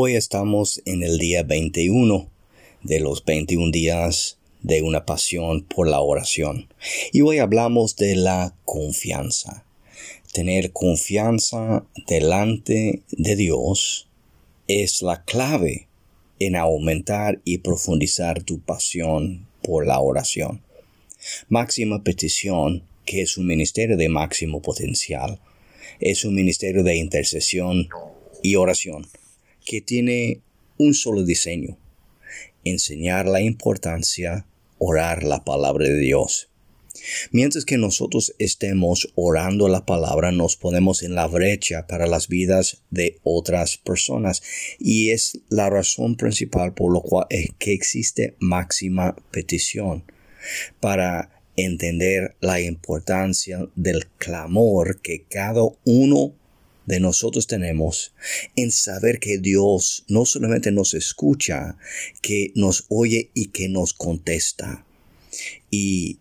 Hoy estamos en el día 21 de los 21 días de una pasión por la oración. Y hoy hablamos de la confianza. Tener confianza delante de Dios es la clave en aumentar y profundizar tu pasión por la oración. Máxima Petición, que es un ministerio de máximo potencial, es un ministerio de intercesión y oración que tiene un solo diseño, enseñar la importancia, orar la palabra de Dios. Mientras que nosotros estemos orando la palabra, nos ponemos en la brecha para las vidas de otras personas. Y es la razón principal por lo cual es que existe máxima petición. Para entender la importancia del clamor que cada uno de nosotros tenemos en saber que Dios no solamente nos escucha, que nos oye y que nos contesta. Y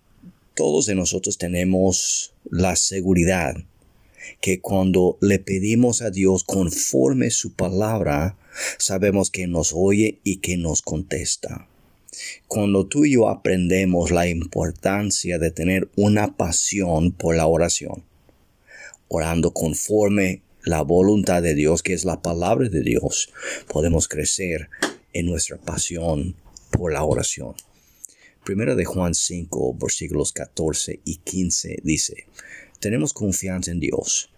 todos de nosotros tenemos la seguridad que cuando le pedimos a Dios conforme su palabra, sabemos que nos oye y que nos contesta. Cuando tú y yo aprendemos la importancia de tener una pasión por la oración, orando conforme la voluntad de Dios, que es la palabra de Dios, podemos crecer en nuestra pasión por la oración. Primera de Juan 5, versículos 14 y 15 dice, tenemos confianza en Dios,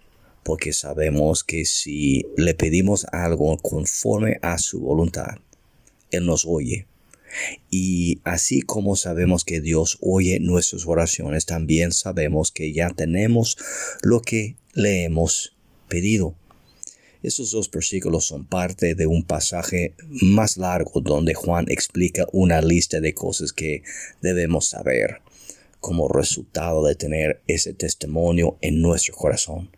porque sabemos que si le pedimos algo conforme a su voluntad, Él nos oye. Y así como sabemos que Dios oye nuestras oraciones, también sabemos que ya tenemos lo que le hemos pedido. Esos dos versículos son parte de un pasaje más largo donde Juan explica una lista de cosas que debemos saber como resultado de tener ese testimonio en nuestro corazón.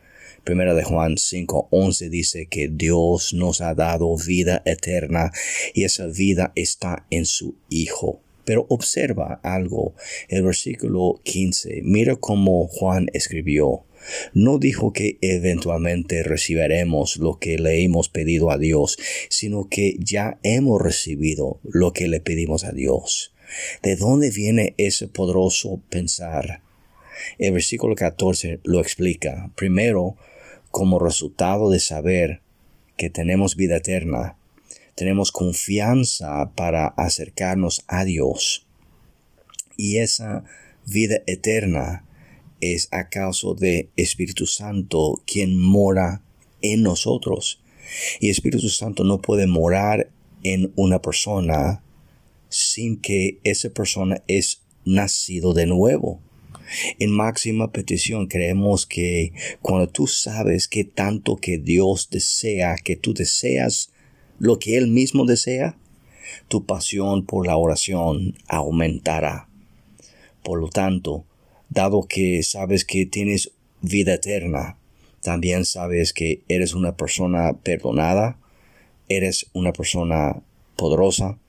Primera de Juan 5:11 dice que Dios nos ha dado vida eterna y esa vida está en su Hijo. Pero observa algo, el versículo 15, mira cómo Juan escribió. No dijo que eventualmente recibiremos lo que le hemos pedido a Dios, sino que ya hemos recibido lo que le pedimos a Dios. ¿De dónde viene ese poderoso pensar? El versículo 14 lo explica. Primero, como resultado de saber que tenemos vida eterna, tenemos confianza para acercarnos a Dios. Y esa vida eterna es a causa de Espíritu Santo quien mora en nosotros. Y Espíritu Santo no puede morar en una persona sin que esa persona es nacido de nuevo. En máxima petición creemos que cuando tú sabes que tanto que Dios desea, que tú deseas lo que Él mismo desea, tu pasión por la oración aumentará. Por lo tanto, dado que sabes que tienes vida eterna, también sabes que eres una persona perdonada, eres una persona poderosa,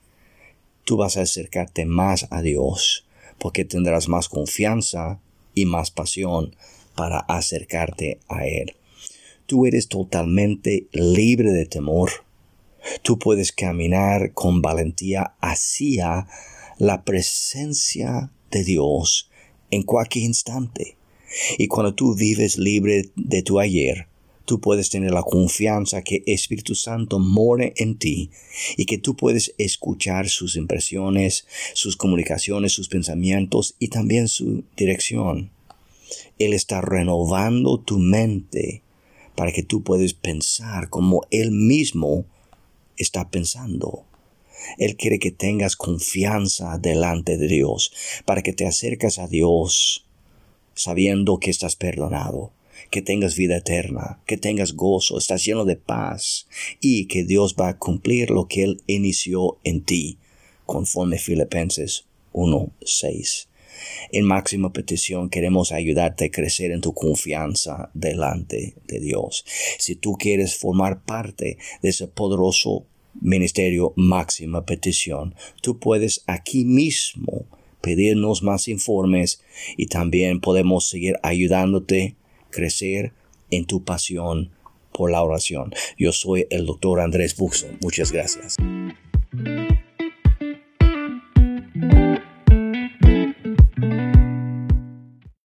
tú vas a acercarte más a Dios, porque tendrás más confianza y más pasión para acercarte a Él. Tú eres totalmente libre de temor. Tú puedes caminar con valentía hacia la presencia de Dios en cualquier instante. Y cuando tú vives libre de tu ayer, tú puedes tener la confianza que Espíritu Santo more en ti y que tú puedes escuchar sus impresiones, sus comunicaciones, sus pensamientos y también su dirección. Él está renovando tu mente para que tú puedas pensar como Él mismo está pensando. Él quiere que tengas confianza delante de Dios, para que te acercas a Dios sabiendo que estás perdonado, que tengas vida eterna, que tengas gozo, estás lleno de paz y que Dios va a cumplir lo que Él inició en ti, conforme Filipenses 1.6. En máxima petición queremos ayudarte a crecer en tu confianza delante de Dios. Si tú quieres formar parte de ese poderoso Ministerio Máxima Petición. Tú puedes aquí mismo pedirnos más informes y también podemos seguir ayudándote a crecer en tu pasión por la oración. Yo soy el doctor Andrés Buxo. Muchas gracias.